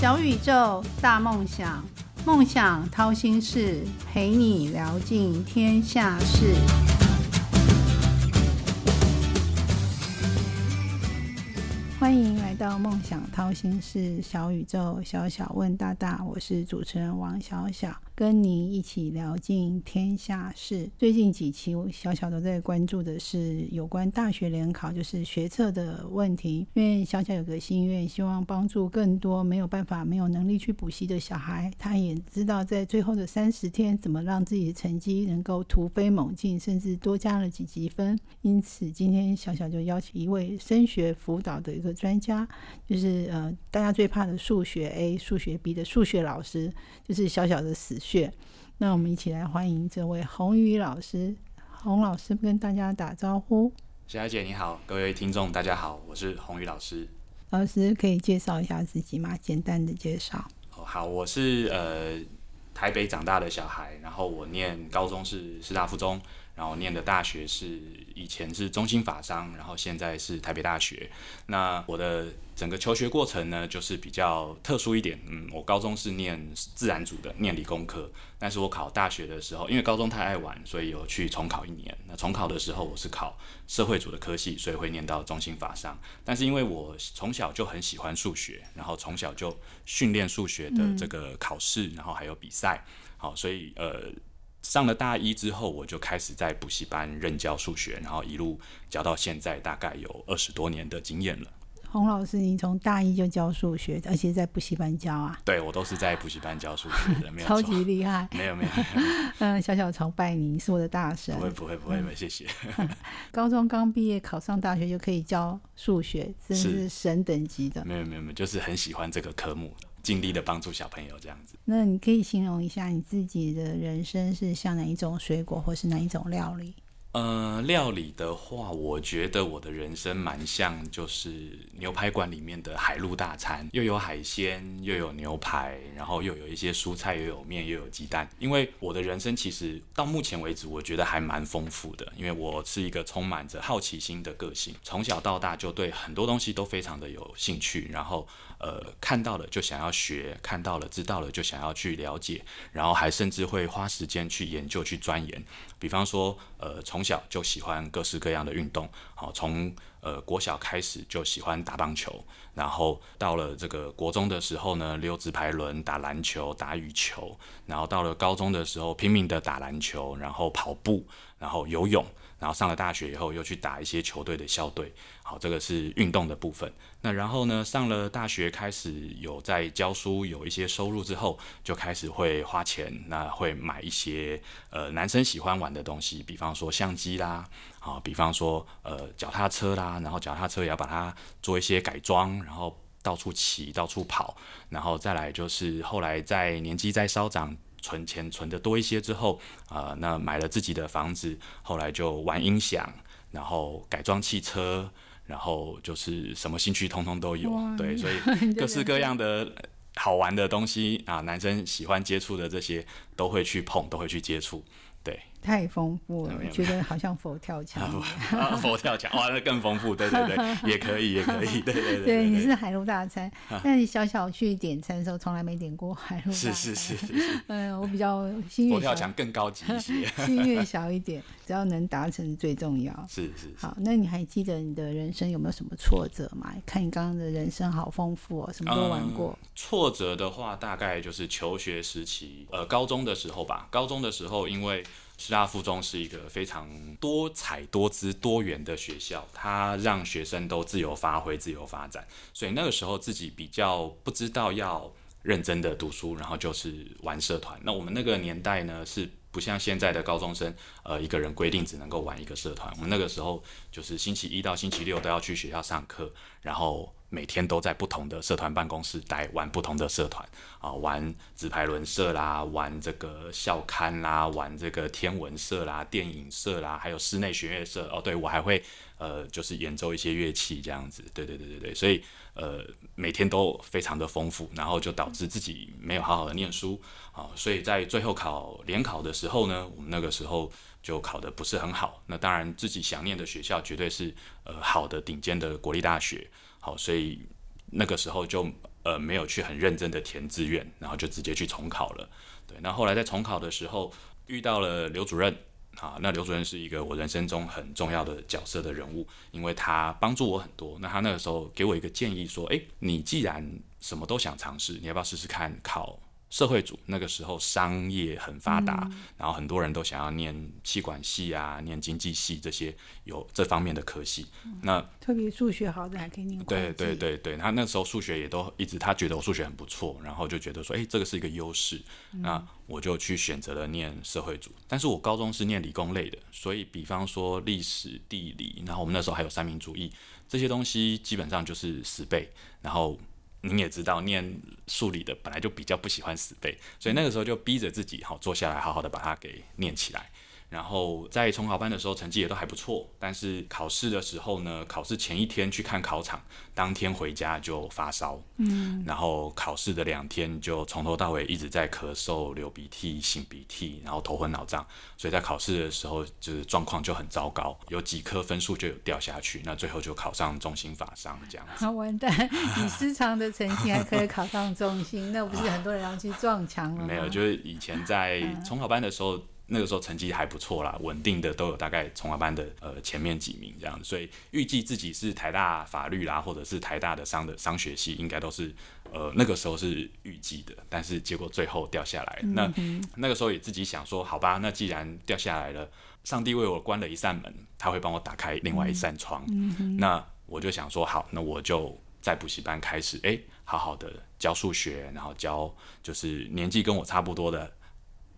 小宇宙，大梦想，梦想掏心事，陪你聊尽天下事。到梦想掏心事，小宇宙，小小问大大，我是主持人王小小。跟你一起聊尽天下事。最近几期，小小都在关注的是有关大学联考，就是学测的问题。因为小小有个心愿，希望帮助更多没有办法、没有能力去补习的小孩。他也知道在最后的三十天，怎么让自己的成绩能够突飞猛进，甚至多加了几级分。因此，今天小小就邀请一位升学辅导的一个专家，就是呃大家最怕的数学 A、数学 B 的数学老师，就是小小的死。穴，那我们一起来欢迎这位洪宇老师。洪老师跟大家打招呼。小姐你好，各位听众大家好，我是洪宇老师。老师可以介绍一下自己吗？简单的介绍。哦，好，我是呃台北长大的小孩，然后我念高中是师大附中。然后念的大学是以前是中兴法商，然后现在是台北大学。那我的整个求学过程呢，就是比较特殊一点。嗯，我高中是念自然组的，念理工科。但是我考大学的时候，因为高中太爱玩，所以有去重考一年。那重考的时候，我是考社会组的科系，所以会念到中兴法商。但是因为我从小就很喜欢数学，然后从小就训练数学的这个考试，然后还有比赛，好，所以呃。上了大一之后，我就开始在补习班任教数学，然后一路教到现在，大概有二十多年的经验了。洪老师，你从大一就教数学，而且在补习班教啊？对，我都是在补习班教数学的，没有超级厉害。没有没有，嗯，小小崇拜你，是我的大神。不会不会不会，谢谢。高中刚毕业，考上大学就可以教数学，真是神等级的。没有没有没有，就是很喜欢这个科目。尽力的帮助小朋友这样子。那你可以形容一下你自己的人生是像哪一种水果，或是哪一种料理？呃，料理的话，我觉得我的人生蛮像，就是牛排馆里面的海陆大餐，又有海鲜，又有牛排，然后又有一些蔬菜，又有面，又有鸡蛋。因为我的人生其实到目前为止，我觉得还蛮丰富的，因为我是一个充满着好奇心的个性，从小到大就对很多东西都非常的有兴趣，然后。呃，看到了就想要学，看到了知道了就想要去了解，然后还甚至会花时间去研究、去钻研。比方说，呃，从小就喜欢各式各样的运动，好，从呃国小开始就喜欢打棒球，然后到了这个国中的时候呢，溜直排轮、打篮球、打羽球，然后到了高中的时候拼命的打篮球，然后跑步，然后游泳。然后上了大学以后，又去打一些球队的校队，好，这个是运动的部分。那然后呢，上了大学开始有在教书，有一些收入之后，就开始会花钱，那会买一些呃男生喜欢玩的东西，比方说相机啦，好，比方说呃脚踏车啦，然后脚踏车也要把它做一些改装，然后到处骑，到处跑，然后再来就是后来在年纪在稍长。存钱存的多一些之后，啊，那买了自己的房子，后来就玩音响，然后改装汽车，然后就是什么兴趣通通都有，对，所以 各式各样的好玩的东西啊，男生喜欢接触的这些都会去碰，都会去接触，对。太丰富了，觉得好像佛跳墙。佛跳墙哇，那更丰富，对对对，也可以，也可以，对对对。对，你是海陆大餐，但你小小去点餐的时候，从来没点过海陆大餐。是是是。嗯，我比较心佛跳墙更高级一些，心愿小一点，只要能达成最重要。是是。好，那你还记得你的人生有没有什么挫折吗？看你刚刚的人生好丰富哦，什么都玩过。挫折的话，大概就是求学时期，呃，高中的时候吧。高中的时候，因为师大附中是一个非常多彩多姿多元的学校，它让学生都自由发挥、自由发展。所以那个时候自己比较不知道要认真的读书，然后就是玩社团。那我们那个年代呢，是不像现在的高中生，呃，一个人规定只能够玩一个社团。我们那个时候就是星期一到星期六都要去学校上课，然后。每天都在不同的社团办公室待，玩不同的社团啊，玩纸牌轮社啦，玩这个校刊啦，玩这个天文社啦，电影社啦，还有室内弦乐社哦。对我还会呃，就是演奏一些乐器这样子。对对对对对，所以呃，每天都非常的丰富，然后就导致自己没有好好的念书啊。所以在最后考联考的时候呢，我们那个时候就考的不是很好。那当然自己想念的学校绝对是呃好的顶尖的国立大学。好，所以那个时候就呃没有去很认真的填志愿，然后就直接去重考了。对，那后来在重考的时候遇到了刘主任。啊，那刘主任是一个我人生中很重要的角色的人物，因为他帮助我很多。那他那个时候给我一个建议说：“诶，你既然什么都想尝试，你要不要试试看考？”社会组那个时候商业很发达，然后很多人都想要念气管系啊，念经济系这些有这方面的科系。那特别数学好的还可以念对对对对，他那时候数学也都一直他觉得我数学很不错，然后就觉得说，哎，这个是一个优势。那我就去选择了念社会组，但是我高中是念理工类的，所以比方说历史、地理，然后我们那时候还有三民主义这些东西，基本上就是死背，然后。你也知道，念数理的本来就比较不喜欢死背，所以那个时候就逼着自己好坐下来，好好的把它给念起来。然后在重考班的时候，成绩也都还不错。但是考试的时候呢，考试前一天去看考场，当天回家就发烧。嗯。然后考试的两天就从头到尾一直在咳嗽、流鼻涕、擤鼻涕，然后头昏脑胀。所以在考试的时候，就是状况就很糟糕，有几科分数就有掉下去。那最后就考上中心法商这样子。好完蛋！你失常的成绩还可以考上中心，那不是很多人要去撞墙了吗？没有，就是以前在重考班的时候。那个时候成绩还不错啦，稳定的都有大概从华班的呃前面几名这样，所以预计自己是台大法律啦，或者是台大的商的商学系，应该都是呃那个时候是预计的，但是结果最后掉下来。那那个时候也自己想说，好吧，那既然掉下来了，上帝为我关了一扇门，他会帮我打开另外一扇窗。那我就想说，好，那我就在补习班开始，哎，好好的教数学，然后教就是年纪跟我差不多的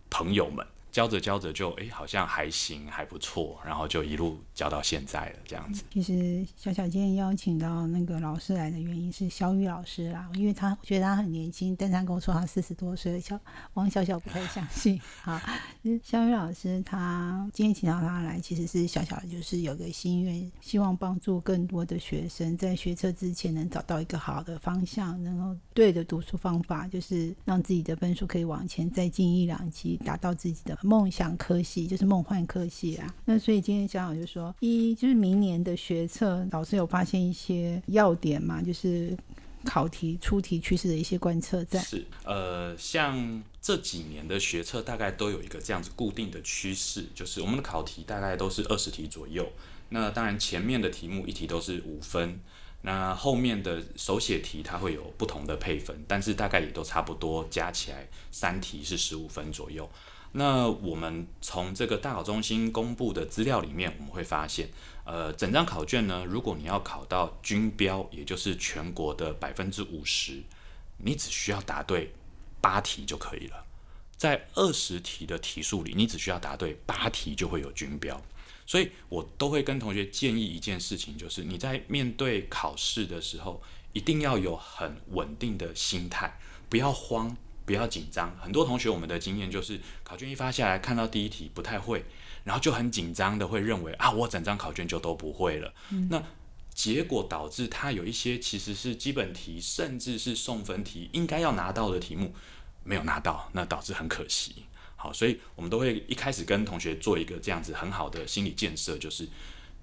朋友们。教着教着就哎，好像还行，还不错，然后就一路教到现在了，这样子。其实小小今天邀请到那个老师来的原因是小雨老师啦，因为他觉得他很年轻，但他跟我说他四十多岁，小王小小不太相信。好，小雨老师他今天请到他来，其实是小小就是有个心愿，希望帮助更多的学生在学车之前能找到一个好的方向，能够对的读书方法，就是让自己的分数可以往前再进一两级，达到自己的。梦想科系就是梦幻科系啊，那所以今天小小就说，一就是明年的学测，老师有发现一些要点嘛，就是考题出题趋势的一些观测在。是，呃，像这几年的学测大概都有一个这样子固定的趋势，就是我们的考题大概都是二十题左右。那当然前面的题目一题都是五分，那后面的手写题它会有不同的配分，但是大概也都差不多，加起来三题是十五分左右。那我们从这个大考中心公布的资料里面，我们会发现，呃，整张考卷呢，如果你要考到均标，也就是全国的百分之五十，你只需要答对八题就可以了。在二十题的题数里，你只需要答对八题就会有均标。所以我都会跟同学建议一件事情，就是你在面对考试的时候，一定要有很稳定的心态，不要慌。不要紧张，很多同学我们的经验就是考卷一发下来，看到第一题不太会，然后就很紧张的会认为啊，我整张考卷就都不会了。那结果导致他有一些其实是基本题，甚至是送分题应该要拿到的题目没有拿到，那导致很可惜。好，所以我们都会一开始跟同学做一个这样子很好的心理建设，就是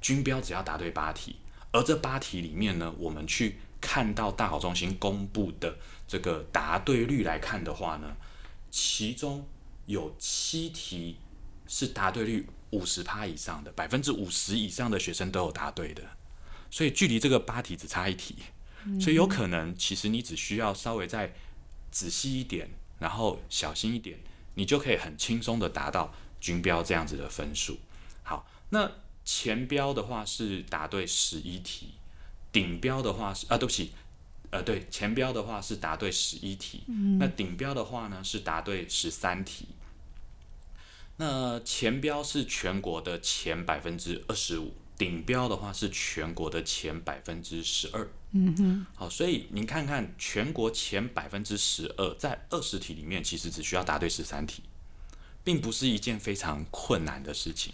军标只要答对八题，而这八题里面呢，我们去看到大考中心公布的。这个答对率来看的话呢，其中有七题是答对率五十趴以上的，百分之五十以上的学生都有答对的，所以距离这个八题只差一题，所以有可能其实你只需要稍微再仔细一点，然后小心一点，你就可以很轻松的达到均标这样子的分数。好，那前标的话是答对十一题，顶标的话是啊，对不起。呃，对，前标的话是答对十一题，那顶标的话呢是答对十三题。那前标是全国的前百分之二十五，顶标的话是全国的前百分之十二。嗯哼，好，所以您看看全国前百分之十二，在二十题里面其实只需要答对十三题，并不是一件非常困难的事情，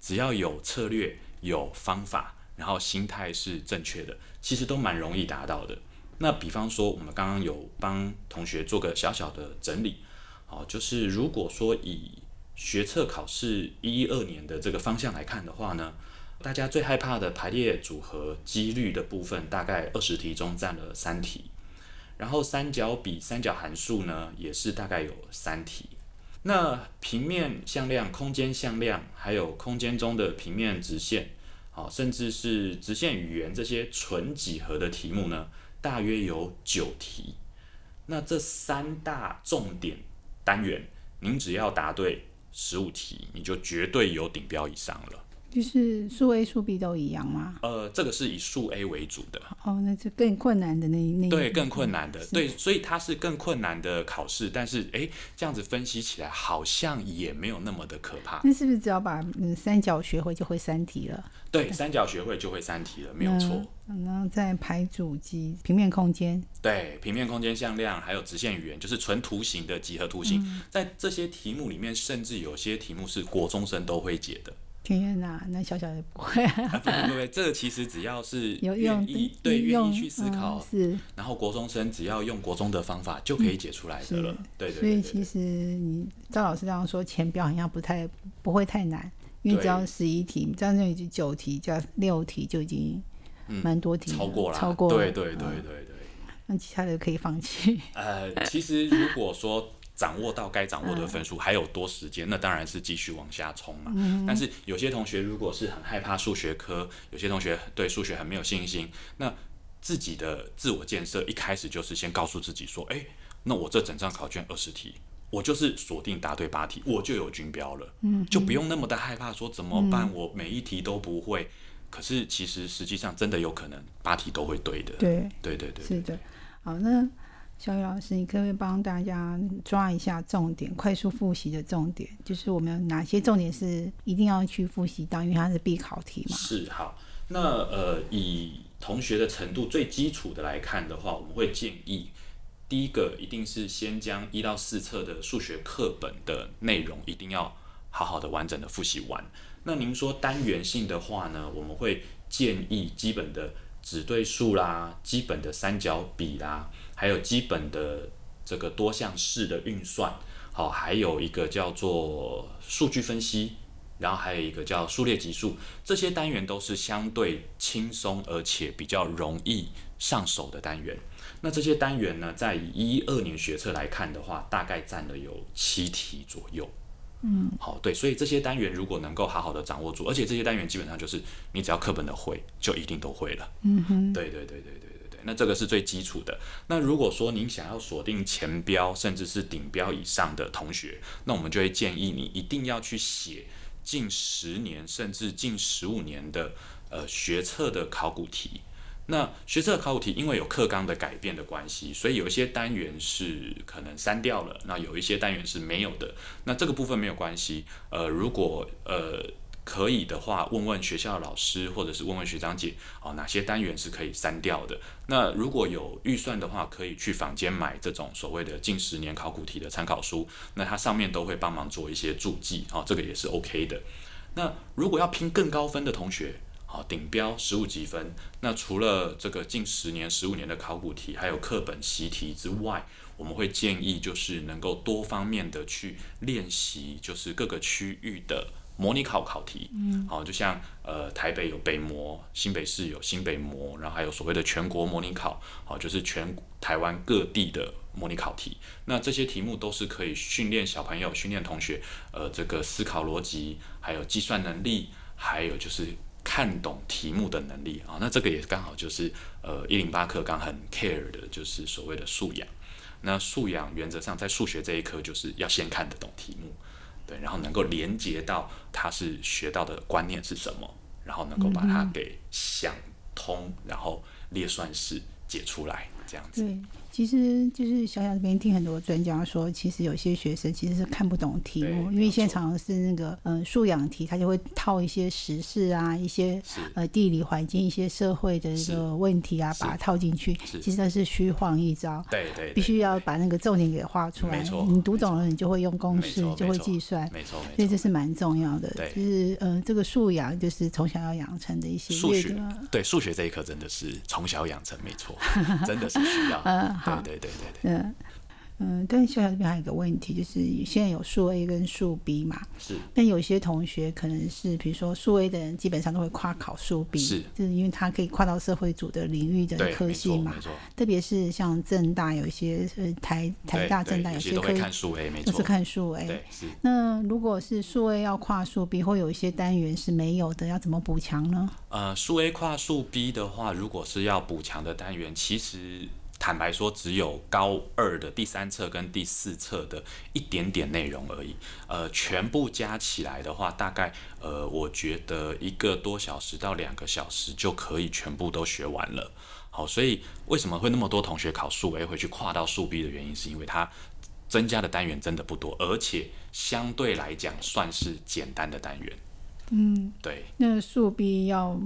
只要有策略、有方法，然后心态是正确的，其实都蛮容易达到的。那比方说，我们刚刚有帮同学做个小小的整理，好，就是如果说以学测考试一一二年的这个方向来看的话呢，大家最害怕的排列组合几率的部分，大概二十题中占了三题，然后三角比、三角函数呢，也是大概有三题。那平面向量、空间向量，还有空间中的平面直线，好，甚至是直线语言这些纯几何的题目呢，大约有九题。那这三大重点单元，您只要答对十五题，你就绝对有顶标以上了。就是数 A 数 B 都一样吗？呃，这个是以数 A 为主的。哦，那就更困难的那那对更困难的，对，所以它是更困难的考试。但是，哎，这样子分析起来好像也没有那么的可怕。那是不是只要把嗯三角学会就会三题了？对，三角学会就会三题了，没有错。然后再排主机、平面空间，对，平面空间向量，还有直线语言，就是纯图形的几何图形，在这些题目里面，甚至有些题目是国中生都会解的。天哪，那小小的不会。不不不，这个其实只要是 愿意对愿意去思考，是，然后国中生只要用国中的方法就可以解出来的了。对对。所以其实你赵老师这样说，前表好像不太不会太难，因为只要十一题，这样就已经九题加六题就已经蛮多题，超过了，超过了。对对对对对。那其他的可以放弃。呃，其实如果说。掌握到该掌握的分数还有多时间，那当然是继续往下冲嘛。但是有些同学如果是很害怕数学科，有些同学对数学很没有信心，那自己的自我建设一开始就是先告诉自己说：，哎，那我这整张考卷二十题，我就是锁定答对八题，我就有军标了，嗯就不用那么的害怕说怎么办，我每一题都不会。可是其实实际上真的有可能八题都会对的。对对对对，是的。好，那。小雨老师，你可不可以帮大家抓一下重点，快速复习的重点？就是我们哪些重点是一定要去复习到，因为它是必考题嘛。是好，那呃，以同学的程度最基础的来看的话，我们会建议第一个一定是先将一到四册的数学课本的内容一定要好好的完整的复习完。那您说单元性的话呢，我们会建议基本的指对数啦，基本的三角比啦。还有基本的这个多项式的运算，好，还有一个叫做数据分析，然后还有一个叫数列级数，这些单元都是相对轻松而且比较容易上手的单元。那这些单元呢，在一二年学测来看的话，大概占了有七题左右。嗯，好，对，所以这些单元如果能够好好的掌握住，而且这些单元基本上就是你只要课本的会，就一定都会了。嗯哼，对对对对对。那这个是最基础的。那如果说您想要锁定前标甚至是顶标以上的同学，那我们就会建议你一定要去写近十年甚至近十五年的呃学测的考古题。那学测考古题因为有课纲的改变的关系，所以有一些单元是可能删掉了，那有一些单元是没有的。那这个部分没有关系。呃，如果呃。可以的话，问问学校的老师，或者是问问学长姐，哦，哪些单元是可以删掉的？那如果有预算的话，可以去坊间买这种所谓的近十年考古题的参考书，那它上面都会帮忙做一些注记，哦，这个也是 OK 的。那如果要拼更高分的同学，好，顶标十五级分，那除了这个近十年、十五年的考古题，还有课本习题之外，我们会建议就是能够多方面的去练习，就是各个区域的。模拟考考题，嗯，好，就像呃台北有北模，新北市有新北模，然后还有所谓的全国模拟考，好，就是全台湾各地的模拟考题。那这些题目都是可以训练小朋友、训练同学，呃，这个思考逻辑，还有计算能力，还有就是看懂题目的能力啊。那这个也刚好就是呃一零八课刚很 care 的，就是所谓的素养。那素养原则上在数学这一科就是要先看得懂题目。对，然后能够连接到他是学到的观念是什么，然后能够把它给想通，然后列算式解出来，这样子。其实就是小小这边听很多专家说，其实有些学生其实是看不懂题目，因为现在常常是那个嗯素养题，他就会套一些时事啊、一些呃地理环境、一些社会的一个问题啊，把它套进去。其实那是虚晃一招。对对。必须要把那个重点给画出来。你读懂了，你就会用公式，就会计算。没错。所以这是蛮重要的。就是呃这个素养，就是从小要养成的一些。数学。对数学这一课真的是从小养成，没错，真的是需要。嗯。好，对对对对对。嗯，嗯，但是小小这边还有一个问题，就是现在有数 A 跟数 B 嘛，是但有些同学可能是，比如说数 A 的人，基本上都会跨考数 B，是就是因为他可以跨到社会组的领域的，科系嘛特别是像正大有一些呃台台大、对正大有些些科都会看数 A，没错都是，看数 A。对。那如果是数 A 要跨数 B，或有一些单元是没有的，要怎么补强呢？呃，数 A 跨数 B 的话，如果是要补强的单元，其实坦白说，只有高二的第三册跟第四册的一点点内容而已。呃，全部加起来的话，大概呃，我觉得一个多小时到两个小时就可以全部都学完了。好，所以为什么会那么多同学考数 A 会去跨到数 B 的原因，是因为它增加的单元真的不多，而且相对来讲算是简单的单元。嗯，对。那数 B 要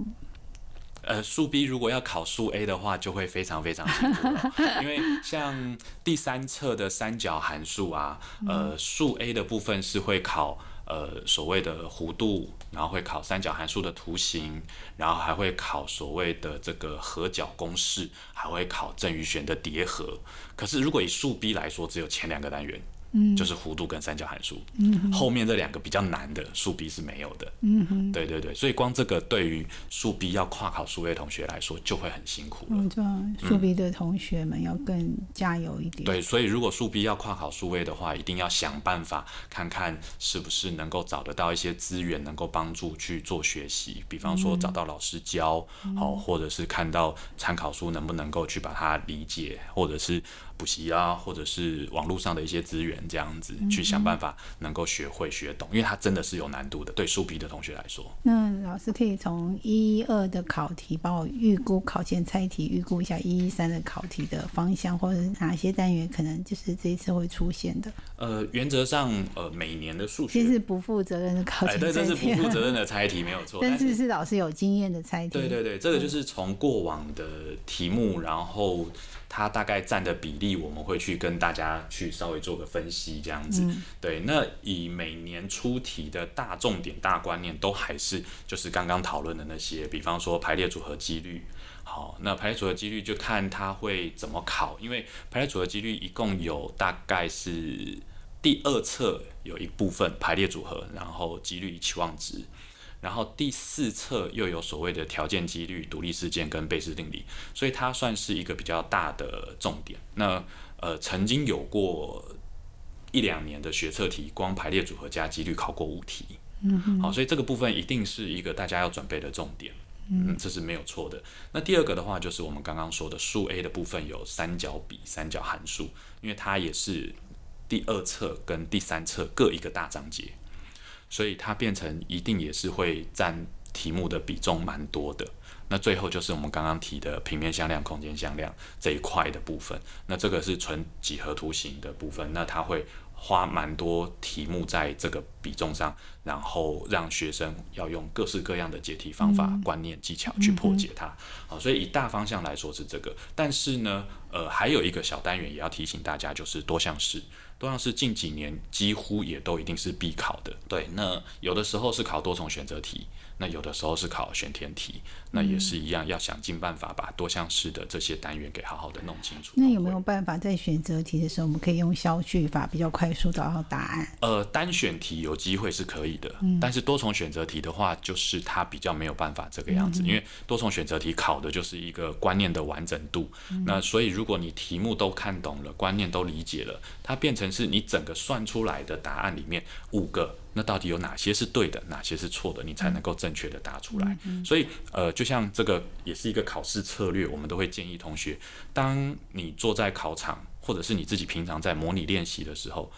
呃，数 B 如果要考数 A 的话，就会非常非常辛苦了，因为像第三册的三角函数啊，呃，数 A 的部分是会考呃所谓的弧度，然后会考三角函数的图形，然后还会考所谓的这个合角公式，还会考正余弦的叠合。可是如果以数 B 来说，只有前两个单元。嗯，就是弧度跟三角函数，嗯，后面这两个比较难的数 B 是没有的，嗯哼，对对对，所以光这个对于数 B 要跨考数 A 同学来说就会很辛苦了。嗯，数 B 的同学们要更加油一点。对，所以如果数 B 要跨考数 A 的话，一定要想办法看看是不是能够找得到一些资源，能够帮助去做学习。比方说找到老师教，好、或者是看到参考书能不能够去把它理解，或者是补习啊，或者是网络上的一些资源，这样子去想办法能够学会学懂，因为它真的是有难度的，对数皮的同学来说。那老师可以从一二的考题帮我预估考前猜题，预估一下一一三的考题的方向，或者是哪些单元可能就是这一次会出现的。呃，原则上，呃，每年的数学，其实不负责任的考哎，对，这是，不负责任的猜题，没有错。但是是老师有经验的猜题。对对对，这个就是从过往的题目，然后它大概占的比例，我们会去跟大家去稍微做个分析，这样子。对，那以每年出题的大重点、大观念，都还是就是刚刚讨论的那些，比方说排列组合几率。好，那排列组合几率就看它会怎么考，因为排列组合几率一共有大概是第二册有一部分排列组合，然后几率期望值。然后第四册又有所谓的条件几率、独立事件跟贝氏定理，所以它算是一个比较大的重点。那呃，曾经有过一两年的学测题，光排列组合加几率考过五题。嗯好，所以这个部分一定是一个大家要准备的重点。嗯，这是没有错的。那第二个的话，就是我们刚刚说的数 A 的部分有三角比、三角函数，因为它也是第二册跟第三册各一个大章节。所以它变成一定也是会占题目的比重蛮多的。那最后就是我们刚刚提的平面向量、空间向量这一块的部分。那这个是纯几何图形的部分，那它会花蛮多题目在这个比重上，然后让学生要用各式各样的解题方法、观念、技巧去破解它。好，所以以大方向来说是这个，但是呢，呃，还有一个小单元也要提醒大家，就是多项式。多项是近几年几乎也都一定是必考的。对，那有的时候是考多重选择题，那有的时候是考选填题，那也是一样，要想尽办法把多项式的这些单元给好好的弄清楚。那有没有办法在选择题的时候，我们可以用消去法比较快速找到答案？呃，单选题有机会是可以的，但是多重选择题的话，就是它比较没有办法这个样子，因为多重选择题考的就是一个观念的完整度。那所以如果你题目都看懂了，观念都理解了，它变成是你整个算出来的答案里面五个，那到底有哪些是对的，哪些是错的，你才能够正确的答出来。所以呃，就像这个也是一个考试策略，我们都会建议同学，当你坐在考场，或者是你自己平常在模拟练习的时候。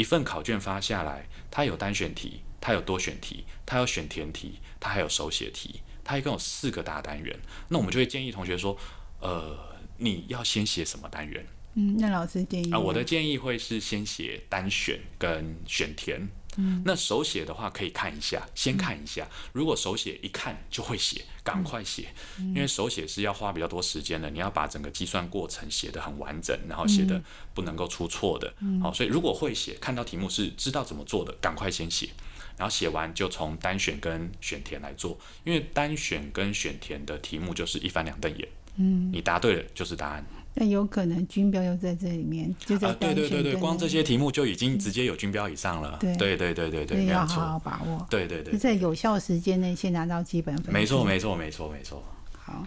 一份考卷发下来，它有单选题，它有多选题，它有选填题，它还有手写题，它一共有四个大单元。那我们就会建议同学说，呃，你要先写什么单元嗯，那老师建议啊、我的建议会是先写单选跟选填。嗯，那手写的话可以看一下，先看一下。如果手写一看就会写，赶快写，因为手写是要花比较多时间的，你要把整个计算过程写得很完整，然后写的不能够出错的。好，所以如果会写，看到题目是知道怎么做的，赶快先写。然后写完就从单选跟选填来做，因为单选跟选填的题目就是一翻两瞪眼。嗯，你答对了就是答案，那有可能军标又在这里面，就在啊，对对对对，光这些，题目就已经直接有军标以上了。对对对对对要好好。把握，对对对，在有效时间内先拿到基本分。没错没错没错没错。好，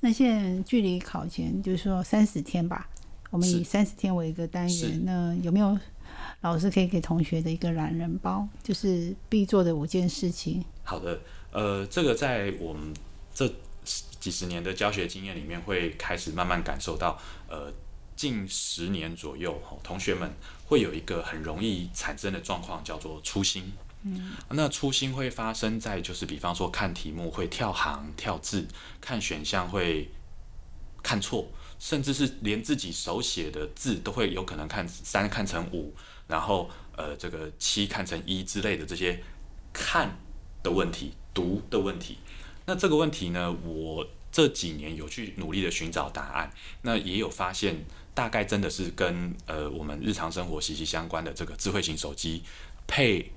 那现在距离考前就是说三十天吧，我们以三十天为一个单元，那有没有老师可以给同学的一个懒人包，就是必做的五件事情？好的，呃，这个在我们这几十年的教学经验里面，会开始慢慢感受到，呃，近十年左右，同学们会有一个很容易产生的状况，叫做粗心。嗯，那粗心会发生在就是比方说看题目会跳行跳字，看选项会看错，甚至是连自己手写的字都会有可能看三看成五，然后呃这个七看成一之类的这些看的问题、读的问题。那这个问题呢，我这几年有去努力的寻找答案，那也有发现，大概真的是跟呃我们日常生活息息相关的这个智慧型手机配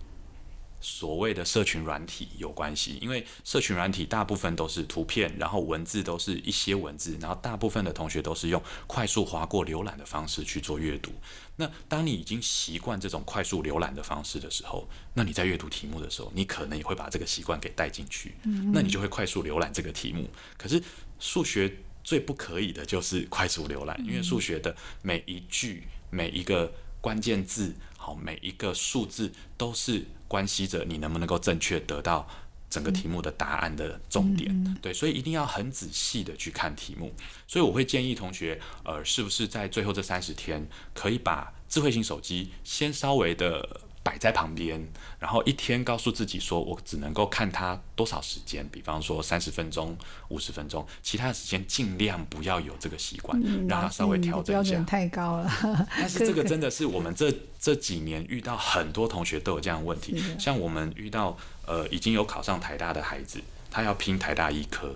所谓的社群软体有关系，因为社群软体大部分都是图片，然后文字都是一些文字，然后大部分的同学都是用快速划过浏览的方式去做阅读。那当你已经习惯这种快速浏览的方式的时候，那你在阅读题目的时候，你可能也会把这个习惯给带进去，那你就会快速浏览这个题目。可是数学最不可以的就是快速浏览，因为数学的每一句、每一个关键字，好，每一个数字都是关系着你能不能够正确得到整个题目的答案的重点。对，所以一定要很仔细的去看题目。所以我会建议同学，呃，是不是在最后这三十天，可以把智慧型手机先稍微的摆在旁边，然后一天告诉自己说，我只能够看它多少时间，比方说三十分钟、五十分钟，其他的时间尽量不要有这个习惯，让它稍微调整一下标准。太高了。但是这个 真的是我们这这几年遇到很多同学都有这样的问题像我们遇到呃已经有考上台大的孩子，他要拼台大医科，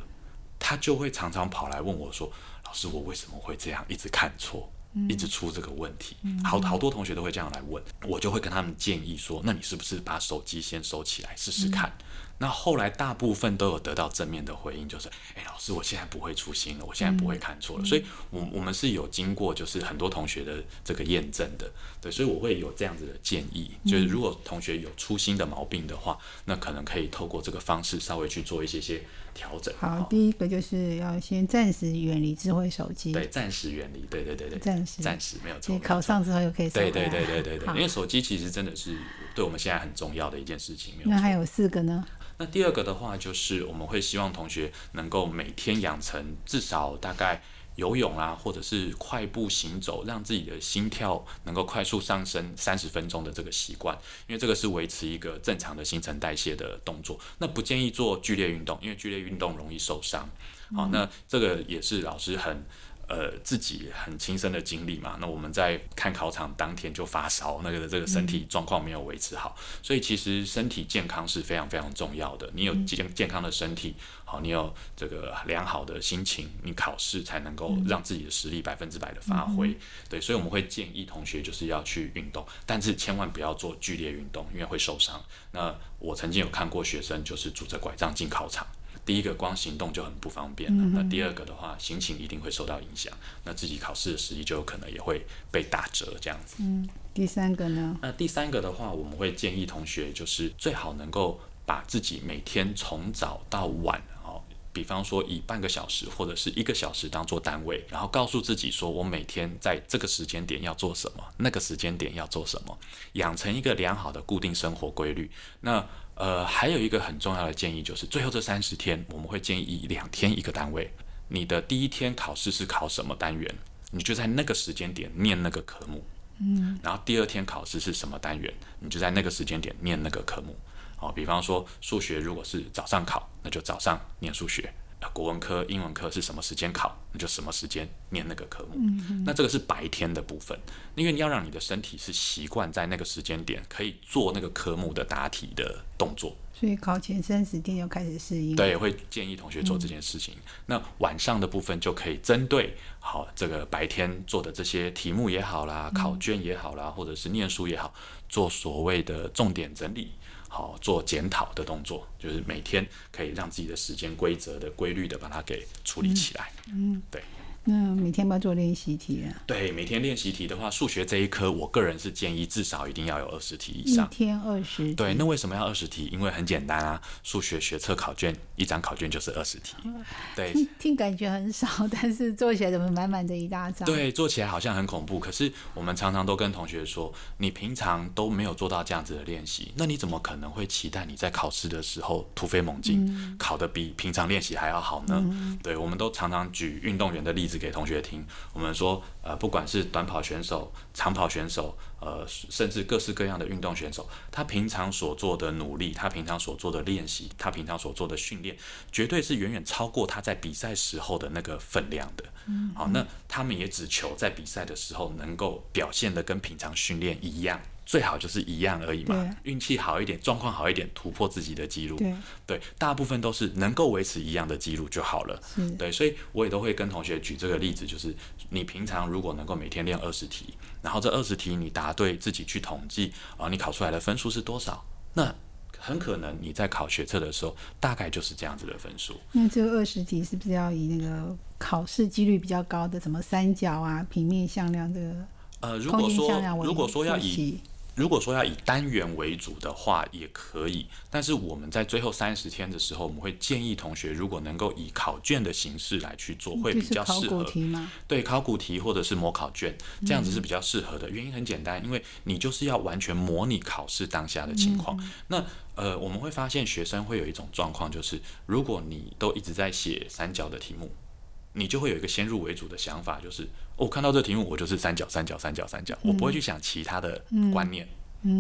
他就会常常跑来问我说：“老师，我为什么会这样，一直看错？”一直出这个问题，好好多同学都会这样来问，我就会跟他们建议说，那你是不是把手机先收起来试试看？那后来大部分都有得到正面的回应，就是，哎，老师，我现在不会粗心了，我现在不会看错了。所以我，我们是有经过就是很多同学的这个验证的，对，所以我会有这样子的建议，就是如果同学有粗心的毛病的话，那可能可以透过这个方式稍微去做一些些调整。好，哦第一个就是要先暂时远离智慧手机，对，暂时远离，对对对对，暂时暂时没有错。你考上之后又可以。对对对对对对，因为手机其实真的是对我们现在很重要的一件事情，没有。那还有四个呢？那第二个的话，就是我们会希望同学能够每天养成至少大概游泳啊，或者是快步行走，让自己的心跳能够快速上升三十分钟的这个习惯，因为这个是维持一个正常的新陈代谢的动作。那不建议做剧烈运动，因为剧烈运动容易受伤。好，那这个也是老师很。呃，自己很亲身的经历嘛，那我们在看考场当天就发烧，那个这个身体状况没有维持好，所以其实身体健康是非常非常重要的。你有健健康的身体，好，你有这个良好的心情，你考试才能够让自己的实力百分之百的发挥。对，所以我们会建议同学就是要去运动，但是千万不要做剧烈运动，因为会受伤。那我曾经有看过学生就是拄着拐杖进考场。第一个光行动就很不方便了，那第二个的话，心情一定会受到影响，那自己考试的实力就有可能也会被打折这样子。嗯第三个呢？那第三个的话，我们会建议同学就是最好能够把自己每天从早到晚哦，比方说以半个小时或者是一个小时当做单位，然后告诉自己说我每天在这个时间点要做什么，那个时间点要做什么，养成一个良好的固定生活规律。那呃，还有一个很重要的建议就是，最后这三十天我们会建议两天一个单位。你的第一天考试是考什么单元，你就在那个时间点念那个科目。然后第二天考试是什么单元，你就在那个时间点念那个科目。好，比方说数学如果是早上考，那就早上念数学；那国文科、英文科是什么时间考，那就什么时间念那个科目。那这个是白天的部分，因为你要让你的身体是习惯在那个时间点可以做那个科目的答题的动作。所以考前三十天就开始适应。对，会建议同学做这件事情。那晚上的部分就可以针对好这个白天做的这些题目也好啦，考卷也好啦，或者是念书也好，做所谓的重点整理，好做检讨的动作，就是每天可以让自己的时间规则的、规律的把它给处理起来。嗯，对。那每天要不要做练习题啊？对，每天练习题的话，数学这一科，我个人是建议至少一定要有二十题以上一上。天二十。对，那为什么要二十题？因为很简单啊，数学学测考卷一张考卷就是二十题。对听听感觉很少，但是做起来怎么满满的一大张？对，做起来好像很恐怖，可是我们常常都跟同学说，你平常都没有做到这样子的练习，那你怎么可能会期待你在考试的时候突飞猛进，考得比平常练习还要好呢？对，我们都常常举运动员的例子给同学听，我们说，呃，不管是短跑选手、长跑选手，呃，甚至各式各样的运动选手，他平常所做的努力，他平常所做的练习，他平常所做的训练，绝对是远远超过他在比赛时候的那个分量的。好，那他们也只求在比赛的时候能够表现得跟平常训练一样，最好就是一样而已嘛。运气好一点，状况好一点，突破自己的记录。对对，大部分都是能够维持一样的记录就好了。是对，所以我也都会跟同学举这个例子，就是你平常如果能够每天练二十题，然后这二十题你答对，自己去统计啊，你考出来的分数是多少？那很可能你在考学测的时候，大概就是这样子的分数。那这个二十题是不是要以那个考试几率比较高的，什么三角啊、平面向量这个呃，如空果说如果说要以如果说要以单元为主的话，也可以。但是我们在最后三十天的时候，我们会建议同学，如果能够以考卷的形式来去做，会比较适合。对考古题或者是模考卷，这样子是比较适合的。原因很简单，因为你就是要完全模拟考试当下的情况。那呃，我们会发现学生会有一种状况，就是如果你都一直在写三角的题目，你就会有一个先入为主的想法，就是、哦我看到这题目，我就是三角、三角、三角、三角，我不会去想其他的观念。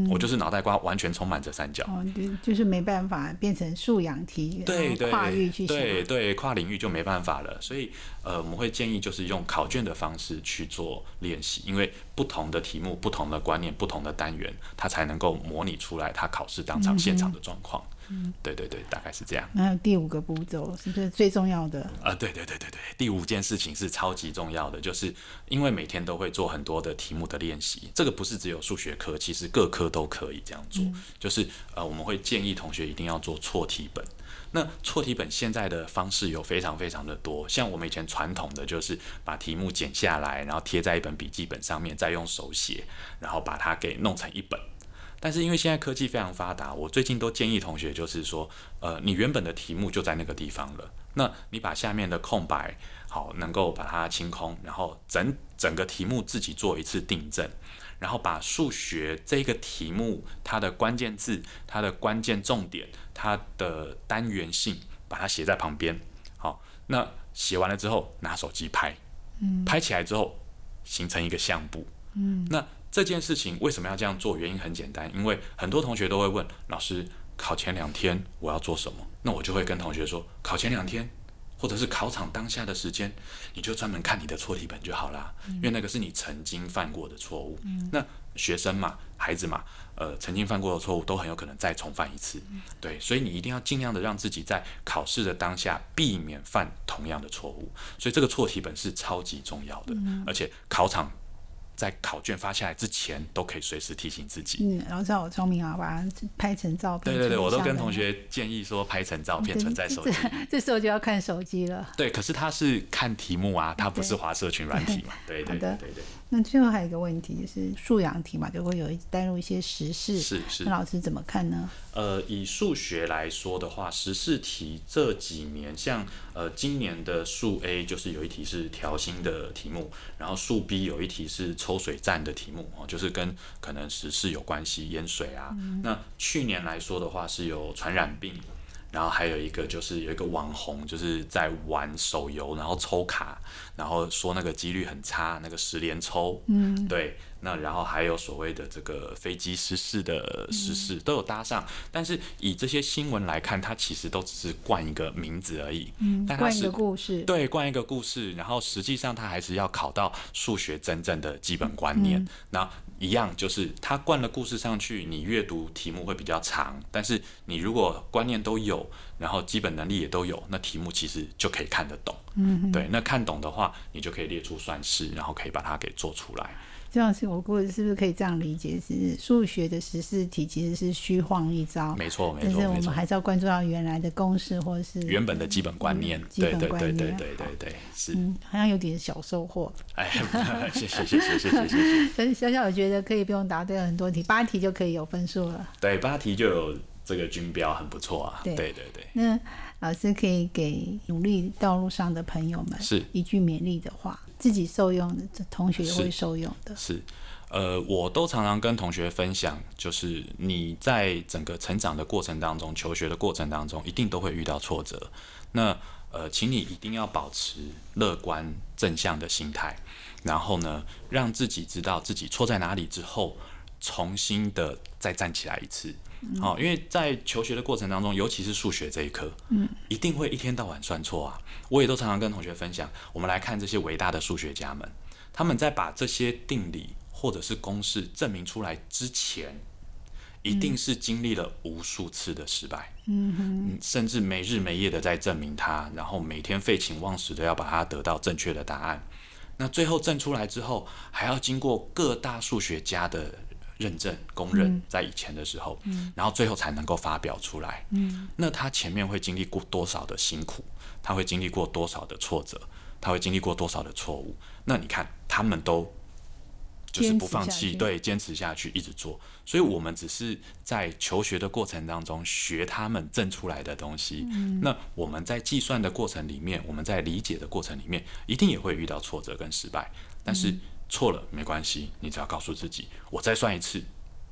我就是脑袋瓜完全充满着三角。哦，就就是没办法变成素养题，对对跨域去想。对对，跨领域就没办法了。所以呃，我们会建议就是用考卷的方式去做练习，因为不同的题目、不同的观念、不同的单元，它才能够模拟出来它考试当场现场的状况。嗯，对对对，大概是这样。还有第五个步骤，是不是最重要的？啊、对对对对对，第五件事情是超级重要的，就是因为每天都会做很多的题目的练习，这个不是只有数学科，其实各科都可以这样做。就是呃，我们会建议同学一定要做错题本。那错题本现在的方式有非常非常的多，像我们以前传统的就是把题目剪下来，然后贴在一本笔记本上面，再用手写，然后把它给弄成一本。但是因为现在科技非常发达，我最近都建议同学就是说，呃，你原本的题目就在那个地方了，那你把下面的空白好能够把它清空，然后整整个题目自己做一次订正，然后把数学这个题目它的关键字、它的关键重点、它的单元性，把它写在旁边。好，那写完了之后拿手机拍，嗯，拍起来之后形成一个相簿，嗯，那这件事情为什么要这样做？原因很简单，因为很多同学都会问老师，考前两天我要做什么？那我就会跟同学说，考前两天或者是考场当下的时间，你就专门看你的错题本就好啦，因为那个是你曾经犯过的错误。那学生嘛，孩子嘛，呃，曾经犯过的错误都很有可能再重犯一次。对，所以你一定要尽量的让自己在考试的当下避免犯同样的错误。所以这个错题本是超级重要的，而且考场。在考卷发下来之前，都可以随时提醒自己。嗯，老师好聪明啊，把它拍成照片。对对对，我都跟同学建议说，拍成照片存在手机。这时候就要看手机了。对，可是他是看题目啊，他不是滑社群软体嘛。对对对对对，那最后还有一个问题，就是素养题嘛，就会有一带入一些时事。是是那。老师怎么看呢？呃，以数学来说的话，时事题这几年，像呃今年的数 A 就是有一题是调薪的题目，然后数 B 有一题是抽水站的题目哦，就是跟可能时事有关系，淹水啊。那去年来说的话是有传染病。然后还有一个就是有一个网红，就是在玩手游，然后抽卡，然后说那个几率很差，那个十连抽，嗯，对，那然后还有所谓的这个飞机失事的失事、都有搭上，但是以这些新闻来看，它其实都只是冠一个名字而已，嗯，但它是冠一个故事。对，冠一个故事，然后实际上它还是要考到数学真正的基本观念。那、一样就是它灌了故事上去，你阅读题目会比较长，但是你如果观念都有，然后基本能力也都有，那题目其实就可以看得懂。嗯，对，那看懂的话，你就可以列出算式，然后可以把它给做出来。这样是我估计是不是可以这样理解？是数学的十四题其实是虚晃一招，没错没错但是我们还是要关注到原来的公式或者是原本的基本观念嗯，基本观对对对念对对对，是，嗯，好像有点小收获。哎，谢谢谢谢谢谢谢谢，但是小小觉得可以不用答对很多题，八题就可以有分数了。对，八题就有这个军标，很不错啊，对对对对，那老师可以给努力道路上的朋友们是一句勉励的话，自己受用的，这同学也会受用的。是，呃，我都常常跟同学分享，就是你在整个成长的过程当中，求学的过程当中，一定都会遇到挫折。那呃，请你一定要保持乐观正向的心态，然后呢，让自己知道自己错在哪里之后，重新的再站起来一次。好、因为在求学的过程当中，尤其是数学这一科，嗯，一定会一天到晚算错啊。我也都常常跟同学分享，我们来看这些伟大的数学家们，他们在把这些定理或者是公式证明出来之前，一定是经历了无数次的失败，嗯甚至没日没夜的在证明它，然后每天废寝忘食的要把它得到正确的答案。那最后证出来之后，还要经过各大数学家的认证公认，在以前的时候，然后最后才能够发表出来。那他前面会经历过多少的辛苦？他会经历过多少的挫折？他会经历过多少的错误？那你看，他们都就是不放弃，对，坚持下去，一直做。所以，我们只是在求学的过程当中学他们证出来的东西。那我们在计算的过程里面，我们在理解的过程里面，一定也会遇到挫折跟失败。但是错了没关系，你只要告诉自己，我再算一次，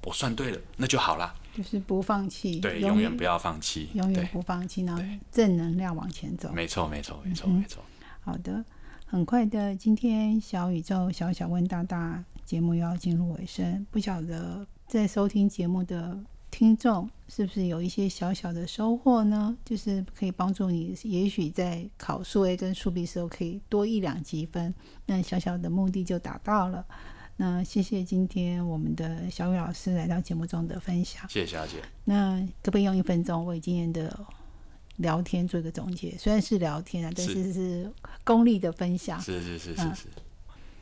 我算对了，那就好啦。就是不放弃，对，永永远不要放弃。永远，不放弃，然后正能量往前走。没错，没错，没嗯错，没错。好的，很快的，今天小宇宙小小问大大节目又要进入尾声，不晓得在收听节目的听众是不是有一些小小的收获呢？就是可以帮助你，也许在考数 A 跟数 B 时候可以多一两积分，那小小的目的就达到了。那谢谢今天我们的小雨老师来到节目中的分享。谢谢小姐。那可不可以用一分钟为今天的聊天做一个总结？虽然是聊天啊，但是是是功利的分享。是是是嗯是是，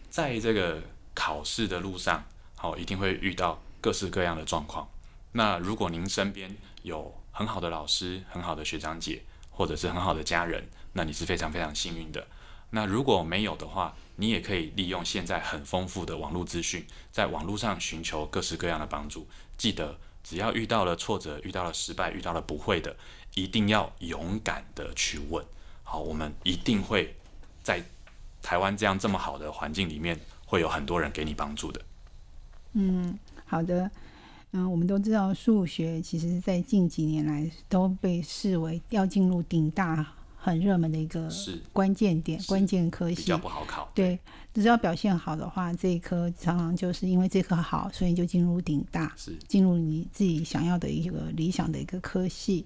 在这个考试的路上，好、一定会遇到各式各样的状况。那如果您身边有很好的老师、很好的学长姐，或者是很好的家人，那你是非常非常幸运的。那如果没有的话，你也可以利用现在很丰富的网络资讯，在网络上寻求各式各样的帮助。记得，只要遇到了挫折、遇到了失败、遇到了不会的，一定要勇敢的去问。好，我们一定会在台湾这样这么好的环境里面，会有很多人给你帮助的。嗯好的，嗯，我们都知道数学其实在近几年来都被视为要进入顶大很热门的一个关键点、关键科系比较。不好考。对，只要表现好的话，这一科常常就是因为这科好，所以就进入顶大。是进入你自己想要的一个理想的一个科系。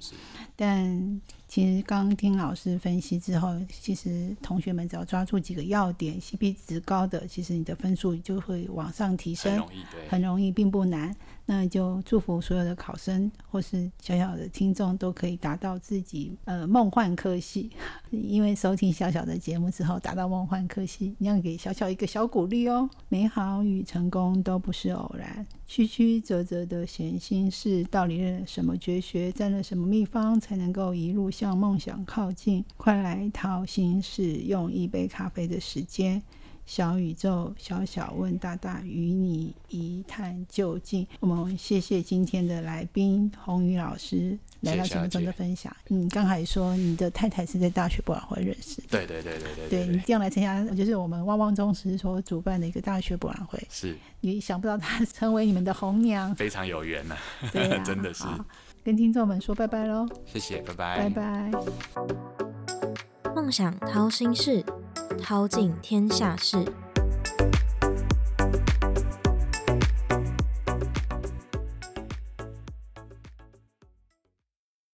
但其实刚刚听老师分析之后，其实同学们只要抓住几个要点，CP 值高的，其实你的分数就会往上提升，很容易，很容易，并不难。那就祝福所有的考生或是小小的听众都可以达到自己呃梦幻科系，因为收听小小的节目之后达到梦幻科系，你要给小小一个小鼓励哦。美好与成功都不是偶然，曲曲折折的闲心事，到底是什么绝学，占了什么秘方，才能够一路向梦想靠近？快来掏心事，用一杯咖啡的时间。小宇宙，小小问大大，与你一探究竟。我们谢谢今天的来宾宏宇老师来到节目中的分享。你刚才说你的太太是在大学博览会认识的，对对对对对对你对，这样来参加，就是我们汪汪中师所主办的一个大学博览会。是你想不到她成为你们的红娘，非常有缘呐、对、啊，真的是。跟听众们说拜拜喽，谢谢，拜拜，拜拜。梦想掏心事，掏尽天下事。